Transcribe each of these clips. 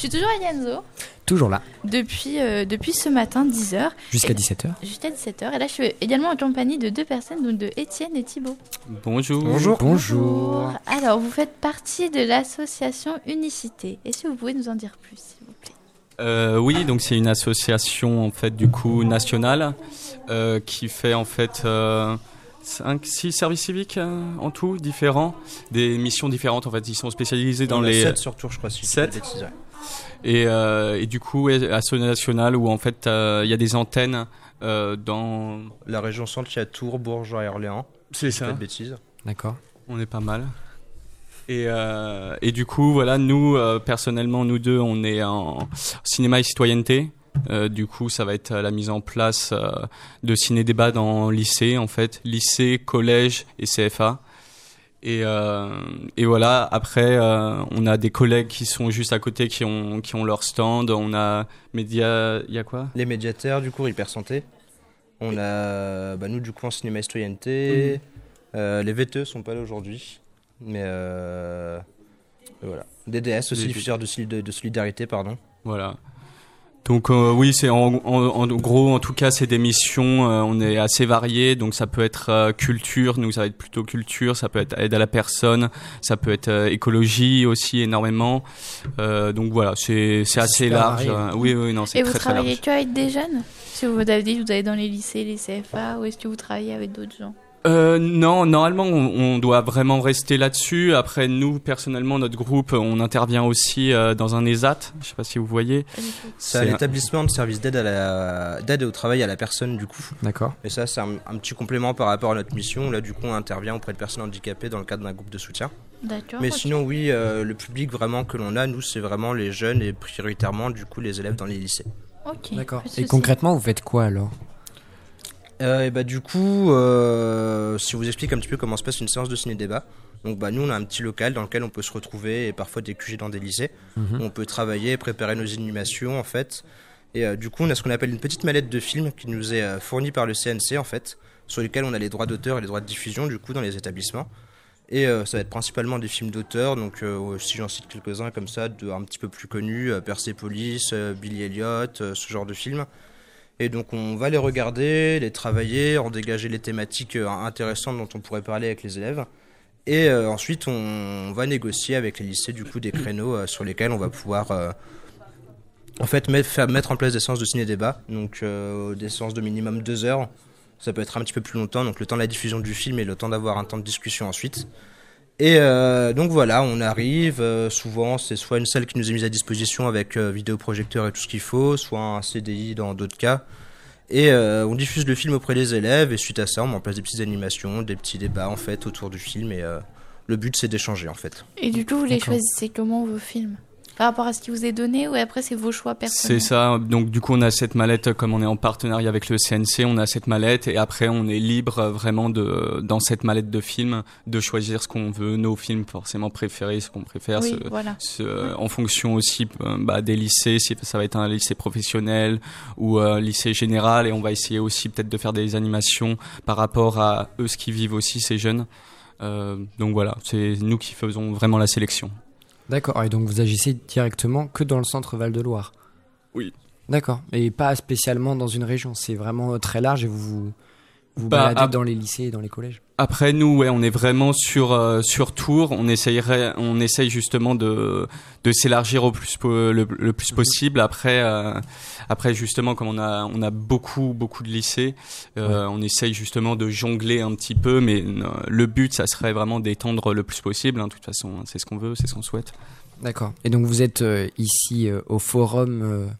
Je suis toujours à Yanzo. Toujours là. Depuis, euh, depuis ce matin, 10h. Jusqu'à 17h. Jusqu'à 17h. Et là, je suis également en compagnie de deux personnes, donc de Étienne et Thibaut. Bonjour. Bonjour. Bonjour. Alors, vous faites partie de l'association Unicité. Est-ce que vous pouvez nous en dire plus, s'il vous plaît? Euh, oui, donc c'est une association en fait du coup nationale euh, qui fait en fait 5, 6 services civiques euh, en tout, différents, des missions différentes en fait. Ils sont spécialisés dans les. 7 sur Tours, je crois, si 7. Et, euh, et, du coup, Asso National, où en fait il y a des antennes euh, dans. La région centre, il y a Tours, Bourges et Orléans. C'est ça. Pas de bêtises. D'accord. On est pas mal. Et, euh, et, du coup, voilà, nous, euh, personnellement, nous deux, on est en cinéma et citoyenneté. Euh, du coup, ça va être la mise en place euh, de ciné-débat dans lycée, en fait, lycée, collège et CFA. Et, euh, et voilà. Après, euh, on a des collègues qui sont juste à côté, qui ont qui ont leur stand. On a médias. Il y a quoi? Les médiateurs, du coup, hyper santé. On a, bah, nous, du coup, en cinéma et citoyenneté. Mmh. les VTE sont pas là aujourd'hui, mais voilà. DDS aussi, diffuseur de, de, de solidarité, pardon. Voilà. Donc euh, oui, c'est en, en, en, gros, en tout cas, c'est des missions. Euh, on est assez variés, donc ça peut être euh, culture, nous ça va être plutôt culture, ça peut être aide à la personne, ça peut être euh, écologie aussi énormément. Euh, donc voilà, c'est c'est assez large. Varié. oui, oui, non, c'est Et très vous très large. travaillez que avec des jeunes? Si vous avez dit, vous allez dans les lycées, les CFA, ou est-ce que vous travaillez avec d'autres gens? Euh, non, normalement, on, on doit vraiment rester là-dessus. Après, nous, personnellement, notre groupe, on intervient aussi euh, dans un ESAT. Je sais pas si vous voyez. C'est un établissement de service d'aide à la d'aide au travail à la personne, du coup. D'accord. Et ça, c'est un, un, petit complément par rapport à notre mission. Là, du coup, on intervient auprès de personnes handicapées dans le cadre d'un groupe de soutien. D'accord. Mais sinon, oui, euh, le public vraiment que l'on a, nous, c'est vraiment les jeunes et prioritairement, du coup, les élèves dans les lycées. Ok. D'accord. Et concrètement, vous faites quoi alors? Euh, et bah du coup, euh, si on vous explique un petit peu comment se passe une séance de ciné-débat. Donc bah nous on a un petit local dans lequel on peut se retrouver et parfois des QG dans des lycées. Mhm. On peut travailler, préparer nos animations en fait. Et euh, du coup on a ce qu'on appelle une petite mallette de film qui nous est euh, fournie par le CNC en fait, sur lesquels on a les droits d'auteur et les droits de diffusion du coup dans les établissements. Et ça va être principalement des films d'auteur, donc euh, si j'en cite quelques-uns comme ça, de, un petit peu plus connus, Persepolis, Billy Elliot, ce genre de films. Et donc on va les regarder, les travailler, en dégager les thématiques euh, intéressantes dont on pourrait parler avec les élèves. Et euh, ensuite on va négocier avec les lycées du coup des créneaux euh, sur lesquels on va pouvoir en fait mettre, mettre en place des séances de ciné-débat, donc des séances de minimum deux heures. Ça peut être un petit peu plus longtemps, donc le temps de la diffusion du film et le temps d'avoir un temps de discussion ensuite. Et euh, donc voilà, on arrive. euh, souvent, c'est soit une salle qui nous est mise à disposition avec euh, vidéoprojecteur et tout ce qu'il faut, soit un CDI dans d'autres cas. Et euh, on diffuse le film auprès des élèves. Et suite à ça, on met en place des petites animations, des petits débats en fait autour du film. Et euh, le but, c'est d'échanger en fait. Et du coup, vous les choisissez comment vos films? Par rapport à ce qui vous est donné ou après c'est vos choix personnels C'est ça. Donc du coup, on a cette mallette comme on est en partenariat avec le CNC, on a cette mallette et après on est libre euh, vraiment de dans cette mallette de films de choisir ce qu'on veut, nos films forcément préférés, ce qu'on préfère. Oui, ce- voilà. ce- en fonction aussi euh, bah, des lycées, si ça va être un lycée professionnel ou un lycée général, et on va essayer aussi peut-être de faire des animations par rapport à eux ce qu'ils vivent aussi ces jeunes. Euh, donc voilà, c'est nous qui faisons vraiment la sélection. D'accord. Et donc vous agissez directement que dans le centre Val-de-Loire? Oui. D'accord. Et pas spécialement dans une région. C'est vraiment euh, très large et vous vous, vous Bah, baladez dans les lycées et dans les collèges. Après nous, ouais, on est vraiment sur euh, sur Tours. On essayerait, on essaye justement de de s'élargir au plus le, le plus possible. Après, euh, après justement, comme on a on a beaucoup beaucoup de lycées, euh, on essaye justement de jongler un petit peu. Mais le but, ça serait vraiment d'étendre le plus possible. hein. De toute façon, hein, c'est ce qu'on veut, c'est ce qu'on souhaite. D'accord. Et donc vous êtes ici au forum,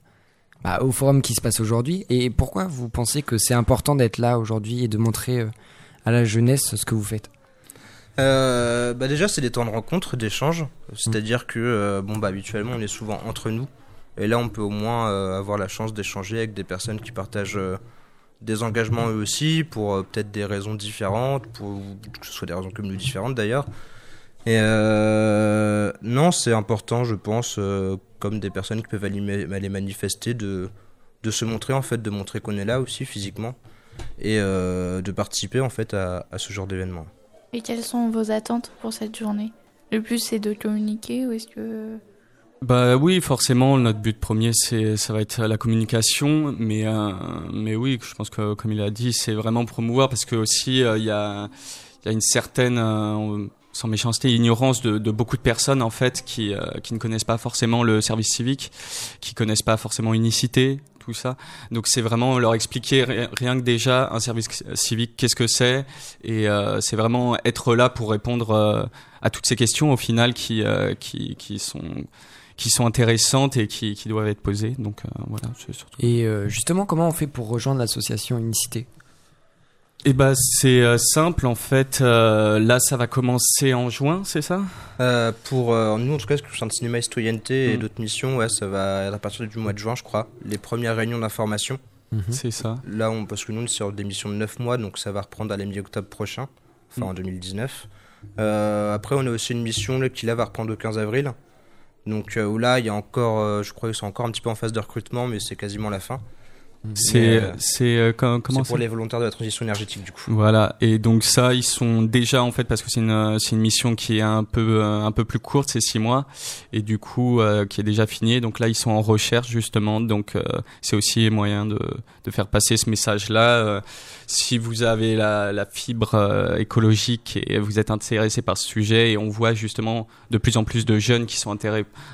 bah, au forum qui se passe aujourd'hui. Et pourquoi vous pensez que c'est important d'être là aujourd'hui et de montrer euh, à la jeunesse ce que vous faites? Euh, bah déjà, c'est des temps de rencontre, d'échange. C'est-à-dire que, euh, bon, bah, habituellement, on est souvent entre nous. Et là, on peut au moins euh, avoir la chance d'échanger avec des personnes qui partagent des engagements eux aussi, pour peut-être des raisons différentes, pour que ce soit des raisons comme nous différentes d'ailleurs. Et non, c'est important, je pense, comme des personnes qui peuvent aller, aller manifester, de, de se montrer, en fait, de montrer qu'on est là aussi physiquement, et euh, de participer, en fait, à, à ce genre d'événement. Et quelles sont vos attentes pour cette journée? Le plus c'est de communiquer ou est-ce que Bah oui, forcément, notre but premier, c'est ça va être la communication, mais euh, mais oui, je pense que comme il a dit, c'est vraiment promouvoir parce que aussi euh, il y a il y a une certaine euh, sans méchanceté, ignorance de, de, beaucoup de personnes en fait qui euh, qui ne connaissent pas forcément le service civique, qui connaissent pas forcément unicité, tout ça. Donc c'est vraiment leur expliquer rien que déjà un service civique, qu'est-ce que c'est, et euh, c'est vraiment être là pour répondre euh, à toutes ces questions au final qui qui qui sont qui sont intéressantes et qui, qui doivent être posées. Donc euh, voilà. Surtout. Et euh, justement, comment on fait pour rejoindre l'association Unicité eh ben c'est euh, simple en fait. là, ça va commencer en juin, c'est ça? Pour nous, en tout cas, ce que je de cinéma et citoyenneté et d'autres missions, ouais, ça va être à partir du mois de juin, je crois. Les premières réunions d'information. -hmm. C'est ça. Là, on, parce que nous, on est sur des missions de 9 mois, donc ça va reprendre à la mi-octobre prochain, enfin en 2019. après, on a aussi une mission là, qui là va reprendre le 15 avril. Donc euh, là, il y a encore, euh, je crois qu'ils sont encore un petit peu en phase de recrutement, mais c'est quasiment la fin. C'est c'est euh, comment C'est pour les volontaires de la transition énergétique du coup. Voilà. Et donc ça ils sont déjà en fait parce que c'est une c'est une mission qui est un peu un peu plus courte c'est six mois et du coup euh, qui est déjà finie. Donc là ils sont en recherche justement. Donc euh, c'est aussi moyen de de faire passer ce message là si vous avez la, la fibre écologique et vous êtes intéressé par ce sujet et on voit justement de plus en plus de jeunes qui sont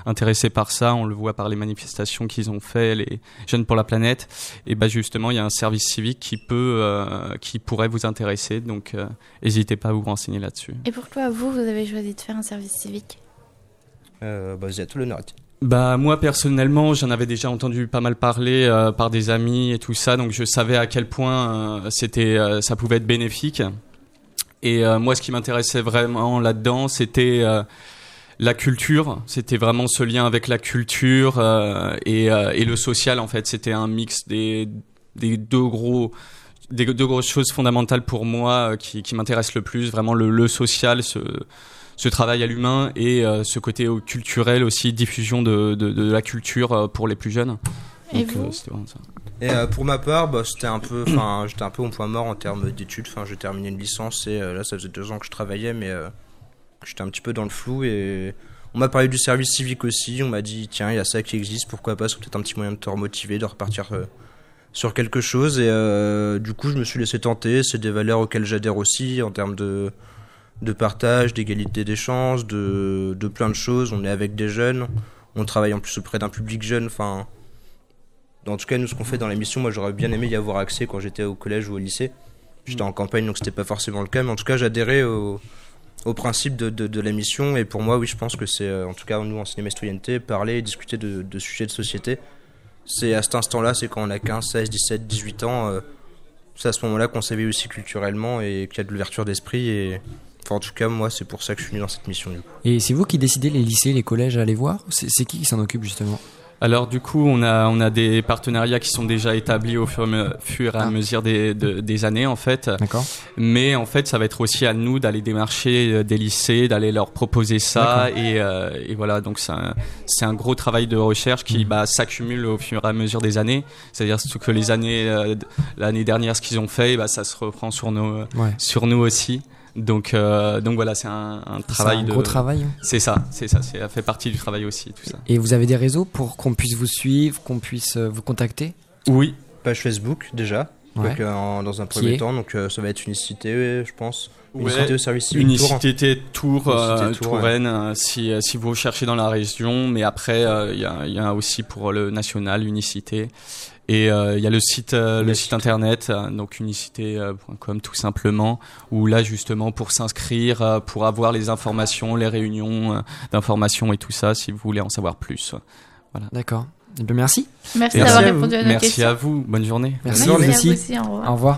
intéressés par ça on le voit par les manifestations qu'ils ont fait les jeunes pour la planète et bah justement il y a un service civique qui peut euh, qui pourrait vous intéresser donc euh, n'hésitez pas à vous renseigner là-dessus. Et pourquoi vous vous avez choisi de faire un service civique euh, bah, vous êtes tout l'honneur. Bah moi personnellement, j'en avais déjà entendu pas mal parler euh, par des amis et tout ça, donc je savais à quel point euh, c'était, euh, ça pouvait être bénéfique. Et euh, moi, ce qui m'intéressait vraiment là-dedans, c'était euh, la culture, c'était vraiment ce lien avec la culture euh, et, euh, et, le social en fait. C'était un mix des, des deux gros des deux grosses choses fondamentales pour moi euh, qui, qui m'intéressent le plus, vraiment le, le social, ce, ce travail à l'humain et euh, ce côté culturel aussi, diffusion de, de, de la culture euh, pour les plus jeunes. Et Donc, vous c'était vraiment ça. Et euh, pour ma part, bah, c'était un peu, enfin, j'étais un peu au point mort en termes d'études. Enfin, j'ai terminé une licence et là, ça faisait deux ans que je travaillais, mais j'étais un petit peu dans le flou et on m'a parlé du service civique aussi. On m'a dit tiens, il y a ça qui existe, pourquoi pas C'est peut-être un petit moyen de te remotiver, de repartir euh, sur quelque chose. Et euh, du coup, je me suis laissé tenter. C'est des valeurs auxquelles j'adhère aussi en termes de partage, d'égalité des chances, de, de plein de choses. On est avec des jeunes, on travaille en plus auprès d'un public jeune. Enfin, en tout cas, nous, ce qu'on fait dans l'émission, moi, j'aurais bien aimé y avoir accès quand j'étais au collège ou au lycée. J'étais en campagne, donc c'était pas forcément le cas, mais en tout cas, j'adhérais au, au principe de, de, de l'émission. Et pour moi, oui, je pense que c'est, euh, en tout cas, nous en cinéma citoyenneté, parler et discuter de, de, sujets de société. C'est à cet instant-là, c'est quand on a 15, 16, 17, 18 ans. Euh, c'est à ce moment-là qu'on s'éveille aussi culturellement et qu'il y a de l'ouverture d'esprit. Et enfin, en tout cas, moi, c'est pour ça que je suis venu dans cette mission. Du coup. Et c'est vous qui décidez les lycées, les collèges à aller voir? C'est qui qui s'en occupe justement? Alors du coup, on a on a des partenariats qui sont déjà établis au fur, fur et à Ah. mesure des, de- des années en fait. D'accord. Mais en fait, ça va être aussi à nous d'aller démarcher euh, des lycées, d'aller leur proposer ça et, euh, et voilà. Donc c'est un, c'est un gros travail de recherche qui bah, s'accumule au fur et à mesure des années. C'est-à-dire surtout que les années euh, l'année dernière, ce qu'ils ont fait, bah, ça se reprend sur nos Ouais. sur nous aussi. Donc euh, donc voilà, c'est un, un C'est travail un de gros travail. hein. C'est ça, c'est ça, c'est- ça fait partie du travail aussi tout ça. Et vous avez des réseaux pour qu'on puisse vous suivre, qu'on puisse euh, vous contacter? Oui, Page Facebook déjà. Ouais. Donc, euh, en- dans un premier temps, donc euh, ça va être Unicité, je pense. Ouais. Unicité au service civique Tours. Unicité Tours, euh, Unicité Tours, Touraine, si, si vous cherchez dans la région, mais après euh, il y, a, il y a aussi pour le national Unicité. Et euh, il y a le site, euh, le site internet, euh, donc unicité.com tout simplement, où là justement pour s'inscrire, euh, pour avoir les informations, les réunions euh, d'informations et tout ça, si vous voulez en savoir plus. D'accord. Eh bien, merci. Merci Merci d'avoir à vous. répondu à nos Merci questions. à vous, bonne journée. Merci, Merci vous à aussi. vous aussi, au revoir. Au revoir.